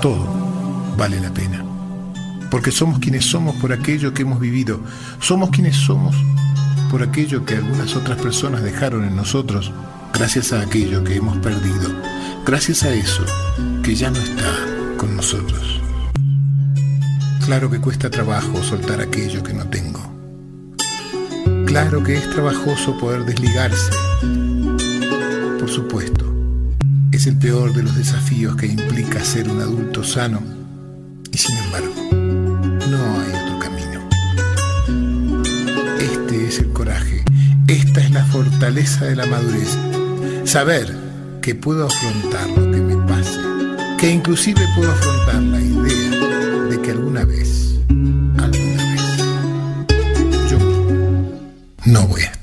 todo vale la pena. Porque somos quienes somos por aquello que hemos vivido. Somos quienes somos por aquello que algunas otras personas dejaron en nosotros, gracias a aquello que hemos perdido, gracias a eso que ya no está con nosotros. Claro que cuesta trabajo soltar aquello que no tengo. Claro que es trabajoso poder desligarse. Es el peor de los desafíos que implica ser un adulto sano y sin embargo, no hay otro camino. Este es el coraje, esta es la fortaleza de la madurez. Saber que puedo afrontar lo que me pase, que inclusive puedo afrontar la idea de que alguna vez, alguna vez, yo no voy a estar.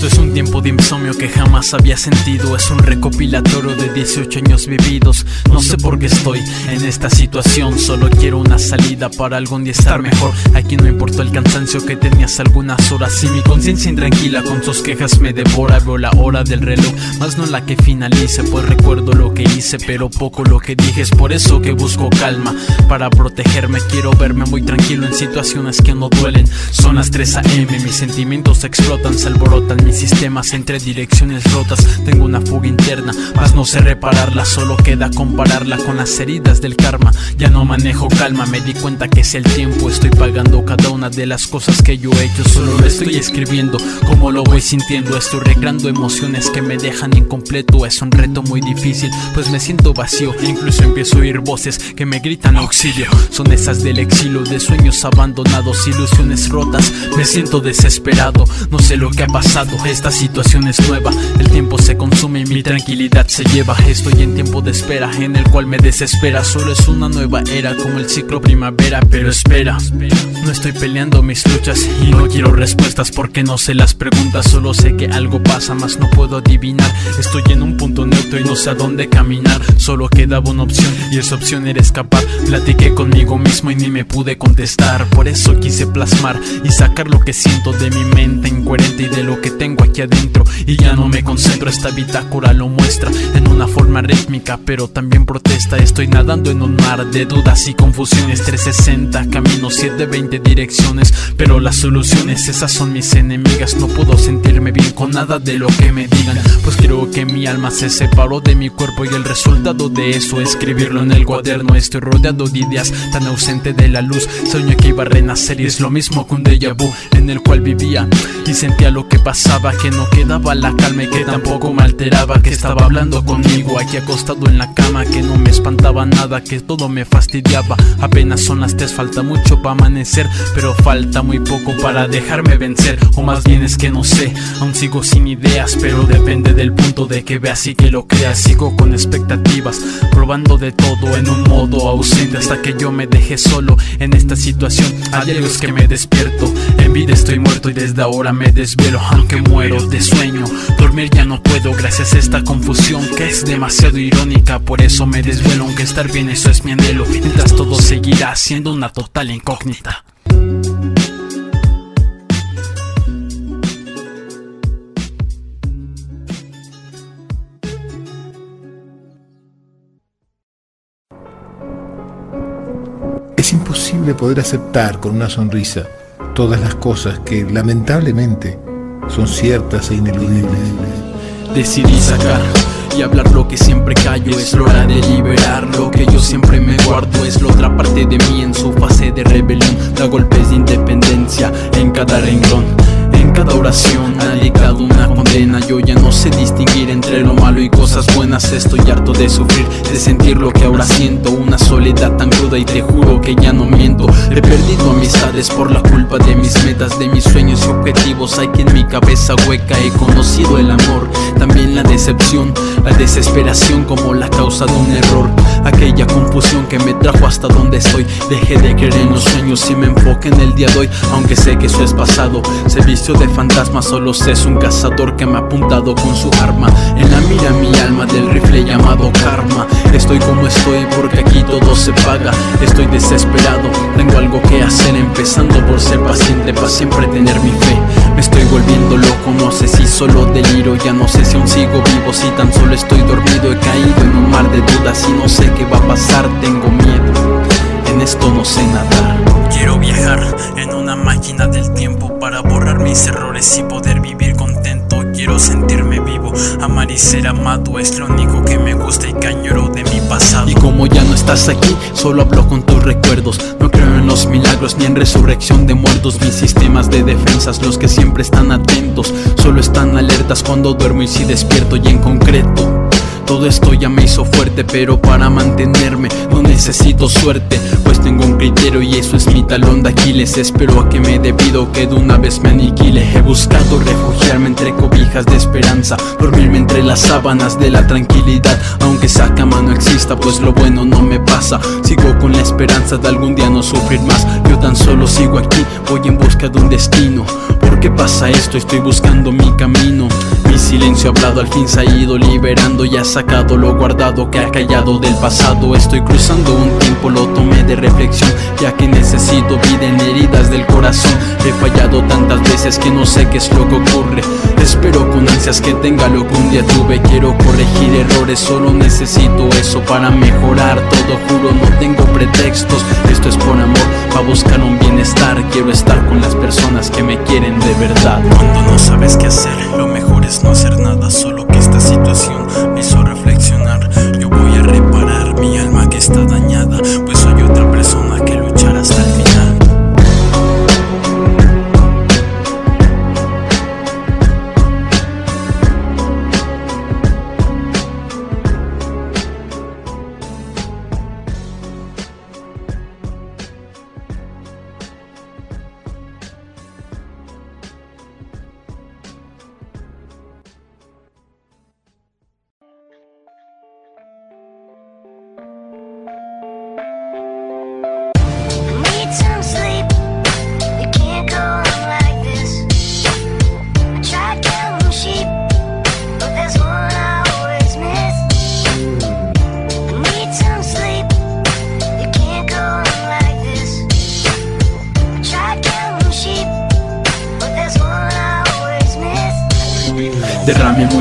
Esto es un tiempo de insomnio que jamás había sentido. Es un recopilatorio de 18 años vividos. No sé por qué estoy en esta situación. Solo quiero una salida para algún día estar mejor. Aquí no importó el cansancio que tenías algunas horas. Y mi conciencia intranquila con sus quejas me devora. Veo la hora del reloj, más no la que finalice. Pues recuerdo lo que hice pero poco lo que dije. Es por eso que busco calma para protegerme. Quiero verme muy tranquilo en situaciones que no duelen. Son las 3 a.m. Mis sentimientos explotan, se alborotan sistemas entre direcciones rotas. Tengo una fuga interna, mas no sé repararla. Solo queda compararla con las heridas del karma. Ya no manejo calma, me di cuenta que es el tiempo. Estoy pagando cada una de las cosas que yo he hecho. Solo lo estoy escribiendo, como lo voy sintiendo. Estoy recreando emociones que me dejan incompleto. Es un reto muy difícil, pues me siento vacío. Incluso empiezo a oír voces que me gritan auxilio. Son esas del exilio, de sueños abandonados, ilusiones rotas. Me siento desesperado, no sé lo que ha pasado esta situación es nueva. El tiempo se consume y mi tranquilidad se lleva. Estoy en tiempo de espera, en el cual me desespera. Solo es una nueva era, como el ciclo primavera. Pero espera, no estoy peleando mis luchas y no quiero respuestas porque no sé las preguntas. Solo sé que algo pasa, más no puedo adivinar. Estoy en un punto neutro y no sé a dónde caminar. Solo quedaba una opción y esa opción era escapar. Platiqué conmigo mismo y ni me pude contestar. Por eso quise plasmar y sacar lo que siento de mi mente incoherente y de lo que tengo aquí adentro y ya no me concentro, esta bitácora lo muestra en una forma rítmica, pero también protesta. Estoy nadando en un mar de dudas y confusiones, 360 caminos, 720 direcciones, pero las soluciones esas son mis enemigas. No puedo sentirme bien con nada de lo que me digan, pues creo que mi alma se separó de mi cuerpo y el resultado de eso escribirlo en el cuaderno. Estoy rodeado de ideas tan ausente de la luz, sueño que iba a renacer y es lo mismo que un déjà vu en el cual vivía y sentía lo que pasaba que no quedaba la calma y que tampoco me alteraba Que estaba hablando conmigo aquí acostado en la cama Que no me espantaba nada, que todo me fastidiaba. Apenas son las tres, falta mucho para amanecer Pero falta muy poco para dejarme vencer. O más bien es que no sé, aún sigo sin ideas Pero depende del punto de que veas y que lo creas Sigo con expectativas, probando de todo en un modo ausente Hasta que yo me deje solo en esta situación. A diario es que me despierto, en vida estoy muerto y desde ahora me desvelo Aunque muero de sueño. Dormir ya no puedo gracias a esta confusión que es demasiado irónica. Por eso me desvelo, aunque estar bien eso es mi anhelo. Mientras todo seguirá siendo una total incógnita. Es imposible poder aceptar con una sonrisa todas las cosas que lamentablemente son ciertas e ineludibles. Decidí sacar y hablar lo que siempre callo. Es hora de liberar lo que yo siempre me guardo. Es la otra parte de mí en su fase de rebelión. Da golpes de independencia en cada renglón. en cada oración ha dictado una condena. Yo ya no sé distinguir entre lo malo y cosas buenas. Estoy harto de sufrir, de sentir lo que ahora siento. Una soledad tan cruda y te juro que ya no miento. He perdido amistades por la culpa de mis metas De mis sueños y objetivos. Hay que en mi cabeza hueca he conocido el amor. También la decepción, la desesperación como la causa de un error. Aquella confusión que me trajo hasta donde estoy. Dejé de creer en los sueños y me enfoque en el día de hoy. Aunque sé que eso es pasado, se vistió de fantasma Solo sé es un cazador que me ha apuntado con su arma. En la mira mi alma del rifle llamado karma. Estoy como estoy porque aquí todo se paga. Estoy desesperado, tengo algo que hacer Empezando por ser paciente para siempre tener mi fe. Me estoy volviendo loco, no sé si solo deliro Ya no sé si aún sigo vivo, si tan solo estoy dormido He caído en un mar de dudas y no sé qué va a pasar Tengo miedo. No sé nadar. Quiero viajar en una máquina del tiempo para borrar mis errores y poder vivir contento. Quiero sentirme vivo, amar y ser amado es lo único que me gusta y cañero de mi pasado. Y como ya no estás aquí, solo hablo con tus recuerdos. No creo en los milagros ni en resurrección de muertos. Mis sistemas de defensas, los que siempre están atentos, solo están alertas cuando duermo y si despierto y en concreto. Todo esto ya me hizo fuerte, pero para mantenerme no necesito suerte, pues tengo un criterio y eso es mi talón de Aquiles. Espero a que me debido que de una vez me aniquile. He buscado refugiarme entre cobijas de esperanza, dormirme entre las sábanas de la tranquilidad, aunque esa cama no exista, pues lo bueno no me pasa. Sigo con la esperanza de algún día no sufrir más. Yo tan solo sigo aquí, voy en busca de un destino. ¿Por qué pasa esto? Estoy buscando mi camino. Mi silencio hablado al fin se ha ido liberando y ha sacado lo guardado que ha callado del pasado. Estoy cruzando un tiempo, lo tomé de reflexión, ya que necesito vida en heridas del corazón. He fallado tantas veces que no sé qué es lo que ocurre. Espero con ansias que tenga lo que un día tuve. Quiero corregir errores, solo necesito eso para mejorar. Todo juro, no tengo pretextos. Esto es por amor, para buscar un bienestar. Quiero estar con las personas que me quieren de verdad. Cuando no sabes qué hacer, lo mejor no hacer nada. Solo que esta situación me hizo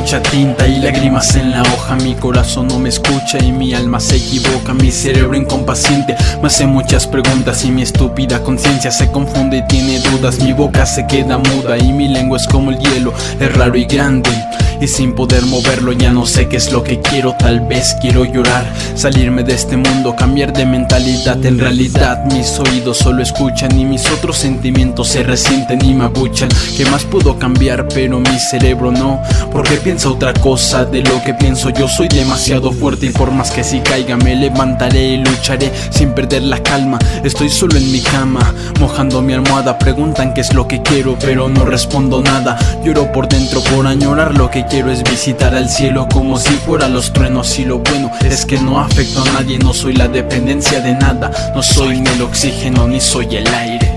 mucha tinta y lágrimas en la hoja. Mi corazón no me escucha y mi alma se equivoca. Mi cerebro incompaciente me hace muchas preguntas y mi estúpida conciencia se confunde y tiene dudas. Mi boca se queda muda y mi lengua es como el hielo, es raro y grande. Y sin poder moverlo ya no sé qué es lo que quiero, tal vez quiero llorar, salirme de este mundo, cambiar de mentalidad. En realidad mis oídos solo escuchan y mis otros sentimientos se resienten y me abuchan. ¿Qué más puedo cambiar? Pero mi cerebro no, porque piensa otra cosa de lo que pienso. Yo soy demasiado fuerte y por más que si caiga me levantaré y lucharé sin perder la calma. Estoy solo en mi cama, mojando mi almohada. Preguntan qué es lo que quiero, pero no respondo nada. Lloro por dentro por añorar lo que quiero es visitar al cielo como si fuera los truenos. Y lo bueno es que no afecto a nadie, no soy la dependencia de nada. No soy ni el oxígeno ni soy el aire.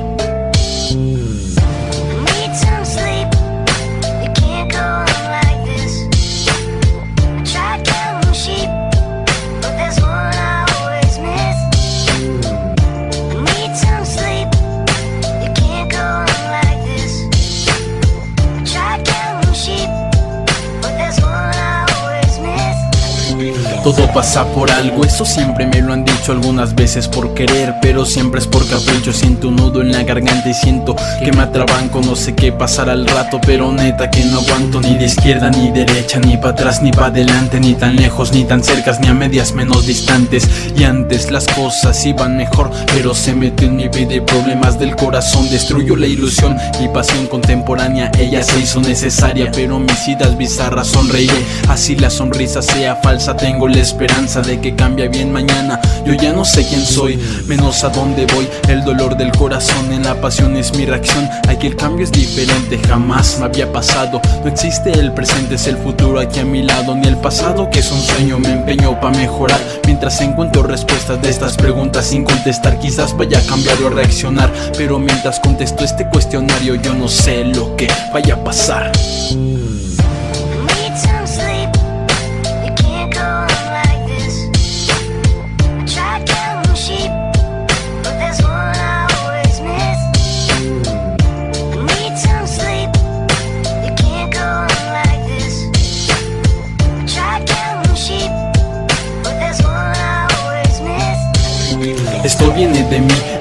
Todo pasa por algo, eso siempre me lo han dicho algunas veces por querer, pero siempre es por capricho. Siento un nudo en la garganta y siento que me atrabanco. No sé qué pasará al rato, pero neta que no aguanto ni de izquierda ni derecha, ni para atrás ni para adelante, ni tan lejos ni tan cercas, ni a medias menos distantes. Y antes las cosas iban mejor, pero se metió en mi vida y problemas del corazón destruyó la ilusión. Mi pasión contemporánea, ella se hizo necesaria, pero mis idas bizarras sonreiré. Así la sonrisa sea falsa, tengo la esperanza de que cambia bien mañana. Yo ya no sé quién soy, menos a dónde voy. El dolor del corazón en la pasión es mi reacción. Aquí el cambio es diferente, jamás me había pasado. No existe el presente, es el futuro aquí a mi lado. Ni el pasado que es un sueño, me empeño para mejorar. Mientras encuentro respuestas de estas preguntas sin contestar, quizás vaya a cambiar o a reaccionar. Pero mientras contesto este cuestionario, yo no sé lo que vaya a pasar. Viene de mí,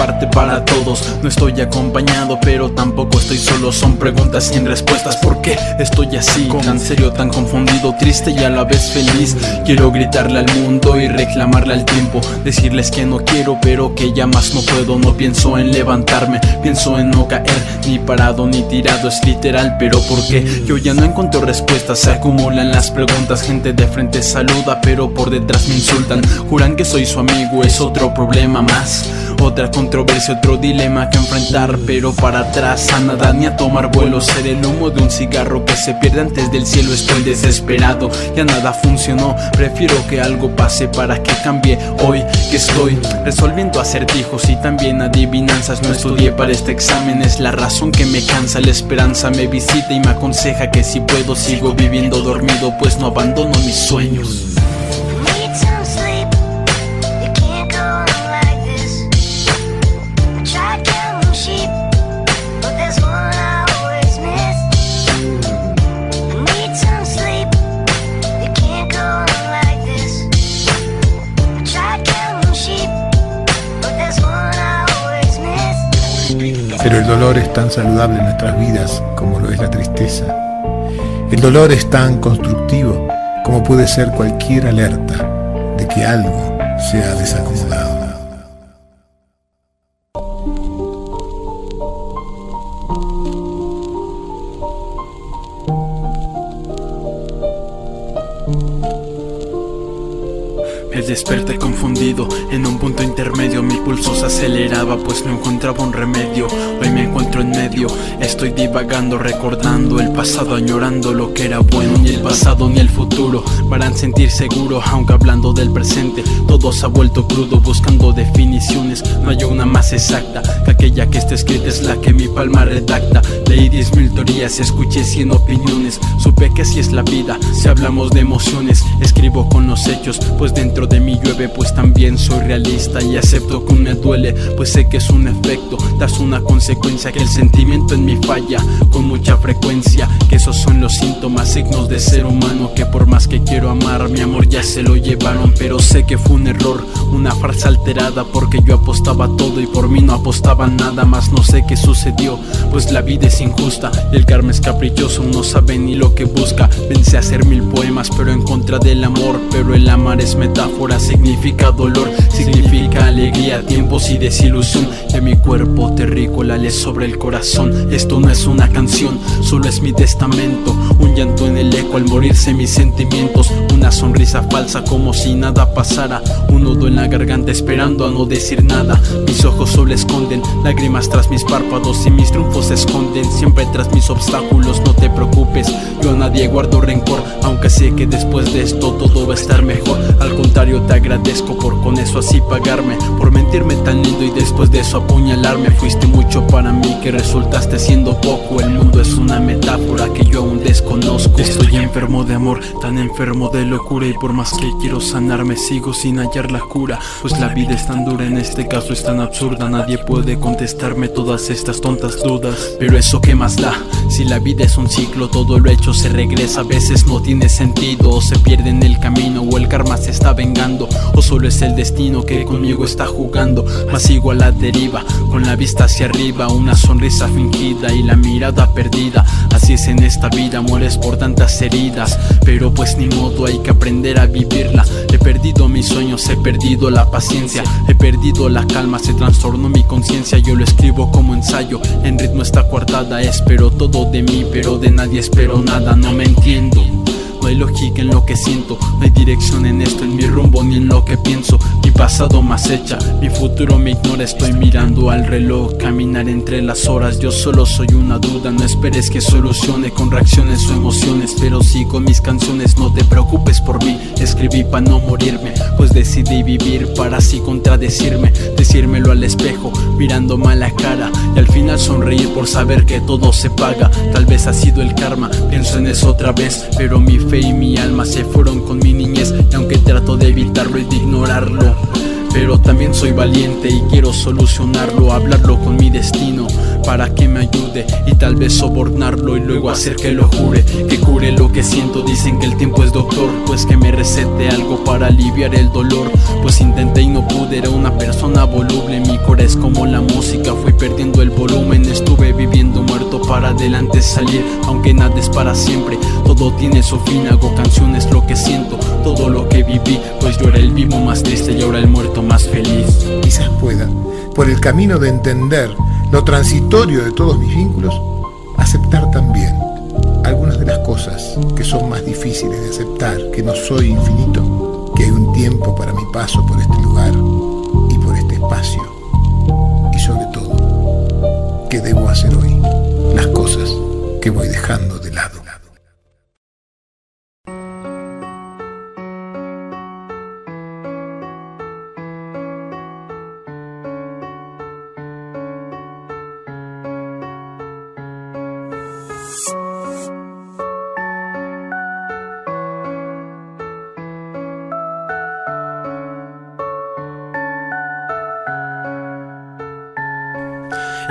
parte para todos. No estoy acompañado, pero tampoco estoy solo. Son preguntas sin respuestas. ¿Por qué estoy así? Tan serio, tan confundido, triste y a la vez feliz. Quiero gritarle al mundo y reclamarle al tiempo. Decirles que no quiero, pero que ya más no puedo. No pienso en levantarme, pienso en no caer. Ni parado ni tirado, es literal, pero ¿por qué? Yo ya no encuentro respuestas. Se acumulan las preguntas. Gente de frente saluda, pero por detrás me insultan. Juran que soy su amigo, es otro problema más. Otra controversia, otro dilema que enfrentar, pero para atrás a nada ni a tomar vuelo. Ser el humo de un cigarro que se pierde antes del cielo. Estoy desesperado, ya nada funcionó. Prefiero que algo pase para que cambie hoy que estoy resolviendo acertijos y también adivinanzas. No estudié para este examen, es la razón que me cansa. La esperanza me visita y me aconseja que si puedo sigo viviendo dormido, pues no abandono mis sueños. Pero el dolor es tan saludable en nuestras vidas como lo es la tristeza. El dolor es tan constructivo como puede ser cualquier alerta de que algo se ha desacomodado. Desperté confundido, en un punto intermedio mi pulso se aceleraba pues no encontraba un remedio. Hoy me encuentro en medio, estoy divagando, recordando el pasado, añorando lo que era bueno. Ni el pasado ni el futuro para sentir seguro, aunque hablando del presente todo se ha vuelto crudo, buscando definiciones. No hay una más exacta que aquella que está escrita es la que mi palma redacta. Leí diez mil teorías, escuché cien opiniones, supe que así es la vida. Si hablamos de emociones, escribo con los hechos, pues dentro de mí llueve, pues también soy realista y acepto que me duele, pues sé que es un efecto, das una consecuencia que el sentimiento en mí falla con mucha frecuencia, que esos son los síntomas, signos de ser humano, que por más que quiero amar, mi amor ya se lo llevaron, pero sé que fue un error, una farsa alterada, porque yo apostaba todo y por mí no apostaba nada más, no sé qué sucedió, pues la vida es injusta y el karma es caprichoso, no sabe ni lo que busca, pensé hacer mil poemas, pero en contra del amor, pero el amar es metáfora, significa dolor, significa alegría, tiempos y desilusión, de mi cuerpo terrícola le sobre el corazón, esto no es una canción, solo es mi testamento, un llanto en el eco al morirse mis sentimientos, una sonrisa falsa como si nada pasara, un nudo en la garganta esperando a no decir nada, mis ojos solo esconden lágrimas tras mis párpados y mis triunfos se esconden siempre tras mis obstáculos, no te preocupes, yo a nadie guardo rencor, aunque sé que después de esto todo va a estar mejor, al contrario te agradezco por con eso así pagarme, por mentirme tan lindo y después de eso apuñalarme, fuiste mucho para mí que resultaste siendo poco, el mundo es una metáfora que yo aún desconozco, estoy enfermo de amor, tan enfermo de locura. Y por más que quiero sanarme sigo sin hallar la cura, pues la vida es tan dura, en este caso es tan absurda, nadie puede contestarme todas estas tontas dudas, pero eso que más da, si la vida es un ciclo, todo lo hecho se regresa, a veces no tiene sentido, o se pierde en el camino, o el karma se está vengando, o solo es el destino que conmigo está jugando, más sigo a la deriva, con la vista hacia arriba, una sonrisa fingida y la mirada perdida, así es en esta vida, mueres por tantas heridas, pero pues ni modo hay que aprender a vivirla, he perdido mis sueños, he perdido la paciencia, he perdido la calma, se trastornó mi conciencia, yo lo escribo como ensayo, en ritmo está coartada, espero todo de mí, pero de nadie espero nada, no me entiendo. No hay lógica en lo que siento, no hay dirección en esto, en mi rumbo ni en lo que pienso. Pasado más hecha, mi futuro me ignora. Estoy mirando al reloj, caminar entre las horas. Yo solo soy una duda, no esperes que solucione con reacciones o emociones. Pero sí con mis canciones, no te preocupes por mí. Escribí para no morirme, pues decidí vivir para así contradecirme. Decírmelo al espejo, mirando mala cara. Y al final sonreír por saber que todo se paga. Tal vez ha sido el karma, pienso en eso otra vez, pero mi fe y mi alma se fueron con mi niñez y aunque trato de evitarlo y de ignorarlo pero también soy valiente y quiero solucionarlo, hablarlo con mi destino. para que me ayude y tal vez sobornarlo y luego hacer que lo jure, que cure lo que siento. Dicen que el tiempo es doctor, pues que me recete algo para aliviar el dolor. Pues intenté y no pude, era una persona voluble. Mi core es como la música, fui perdiendo el volumen. Estuve viviendo muerto para adelante salir, aunque nada es para siempre. Todo tiene su fin, hago canciones lo que siento, todo lo que viví. Pues yo era el vivo más triste y ahora el muerto pueda, por el camino de entender lo transitorio de todos mis vínculos, aceptar también algunas de las cosas que son más difíciles de aceptar, que no soy infinito, que hay un tiempo para mi paso por este lugar y por este espacio. Y sobre todo, ¿qué debo hacer hoy? Las cosas que voy dejando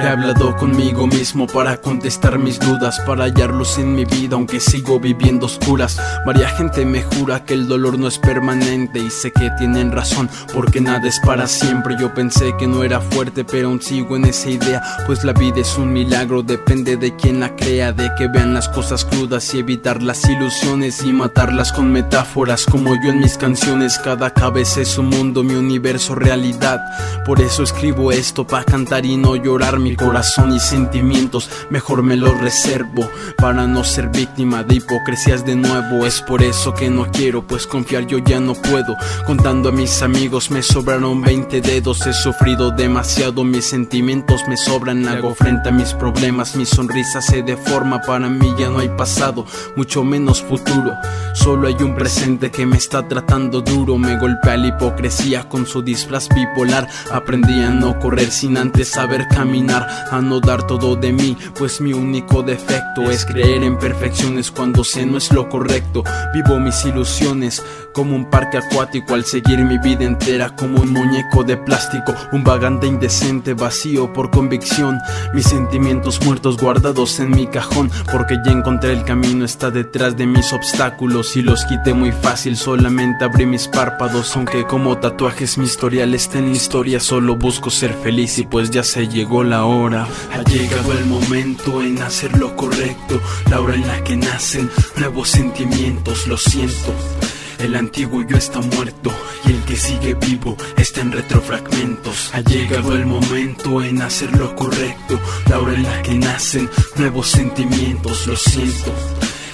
He hablado conmigo mismo para contestar mis dudas, para hallar luz en mi vida, aunque sigo viviendo oscuras. Varia gente me jura que el dolor no es permanente y sé que tienen razón, porque nada es para siempre. Yo pensé que no era fuerte, pero aún sigo en esa idea, pues la vida es un milagro, depende de quien la crea, de que vean las cosas crudas y evitar las ilusiones y matarlas con metáforas, como yo en mis canciones. Cada cabeza es un mundo, mi universo, realidad. Por eso escribo esto, para cantar y no llorar corazón y sentimientos mejor me los reservo para no ser víctima de hipocresías de nuevo. Es por eso que no quiero pues confiar yo ya no puedo. Contando a mis amigos me sobraron 20 dedos he sufrido demasiado mis sentimientos me sobran hago frente a mis problemas mi sonrisa se deforma para mí ya no hay pasado mucho menos futuro. Solo hay un presente que me está tratando duro me golpea la hipocresía con su disfraz bipolar. Aprendí a no correr sin antes saber caminar a no dar todo de mí, pues mi único defecto es creer en perfecciones cuando sé no es lo correcto. Vivo mis ilusiones como un parque acuático al seguir mi vida entera como un muñeco de plástico, un vagante indecente vacío por convicción. Mis sentimientos muertos guardados en mi cajón, porque ya encontré el camino, está detrás de mis obstáculos y los quité muy fácil, solamente abrí mis párpados, aunque como tatuajes mi historial está en la historia, solo busco ser feliz y pues ya se llegó la hora. Ha llegado el momento en hacer lo correcto, la hora en la que nacen nuevos sentimientos, lo siento. El antiguo yo está muerto y el que sigue vivo está en retrofragmentos. Ha llegado el momento en hacer lo correcto, la hora en la que nacen nuevos sentimientos, lo siento.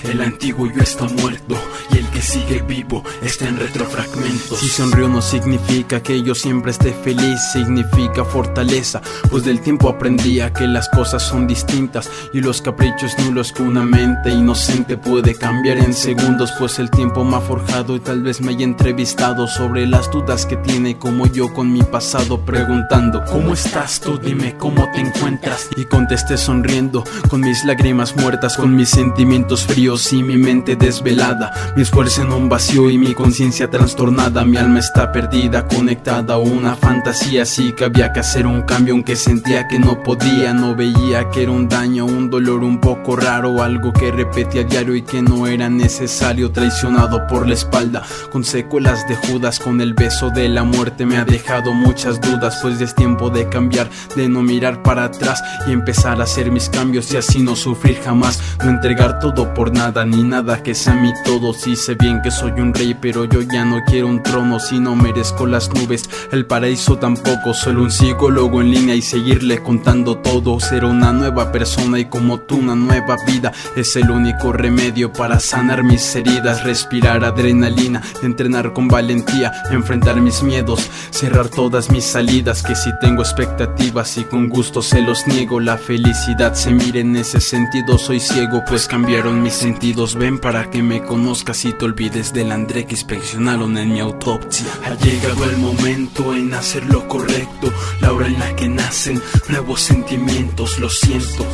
El antiguo yo está muerto y el que sigue vivo está en retrofragmentos. Si sonrío no significa que yo siempre esté feliz, significa fortaleza, pues del tiempo aprendí a que las cosas son distintas y los caprichos nulos que una mente inocente puede cambiar en segundos, pues el tiempo me ha forjado y tal vez me haya entrevistado sobre las dudas que tiene como yo con mi pasado preguntando ¿Cómo estás tú? Dime cómo te encuentras y contesté sonriendo con mis lágrimas muertas, con mis sentimientos fríos y mi mente desvelada, mi esfuerzo en un vacío y mi conciencia trastornada, mi alma está perdida, conectada a una fantasía, así que había que hacer un cambio aunque sentía que no podía, no veía que era un daño, un dolor un poco raro, algo que repetía a diario y que no era necesario, traicionado por la espalda, con secuelas de Judas, con el beso de la muerte me ha dejado muchas dudas, pues es tiempo de cambiar, de no mirar para atrás y empezar a hacer mis cambios y así no sufrir jamás, no entregar todo por nada ni nada que sea mi todo. Si sé bien que soy un rey, pero yo ya no quiero un trono si no merezco las nubes. El paraíso tampoco, solo un psicólogo en línea y seguirle contando todo. Ser una nueva persona y como tú una nueva vida es el único remedio para sanar mis heridas. Respirar adrenalina, entrenar con valentía, enfrentar mis miedos, cerrar todas mis salidas. Que si tengo expectativas y con gusto se los niego, la felicidad se mire en ese sentido. Soy ciego, pues cambiaron mis sentidos ven para que me conozcas y te olvides del André que inspeccionaron en mi autopsia. Ha llegado el momento en hacer lo correcto, la hora en la que nacen nuevos sentimientos, lo siento.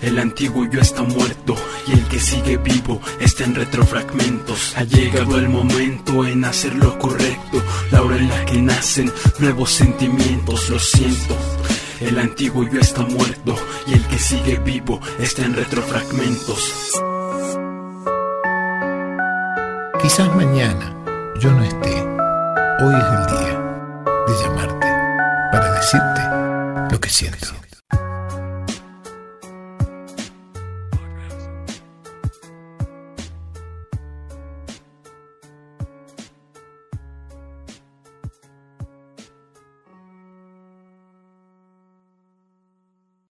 El antiguo yo está muerto y el que sigue vivo está en retrofragmentos. Ha llegado el momento en hacer lo correcto, la hora en la que nacen nuevos sentimientos, lo siento. El antiguo ya está muerto y el que sigue vivo está en retrofragmentos. Quizás mañana yo no esté. Hoy es el día de llamarte para decirte lo que siento.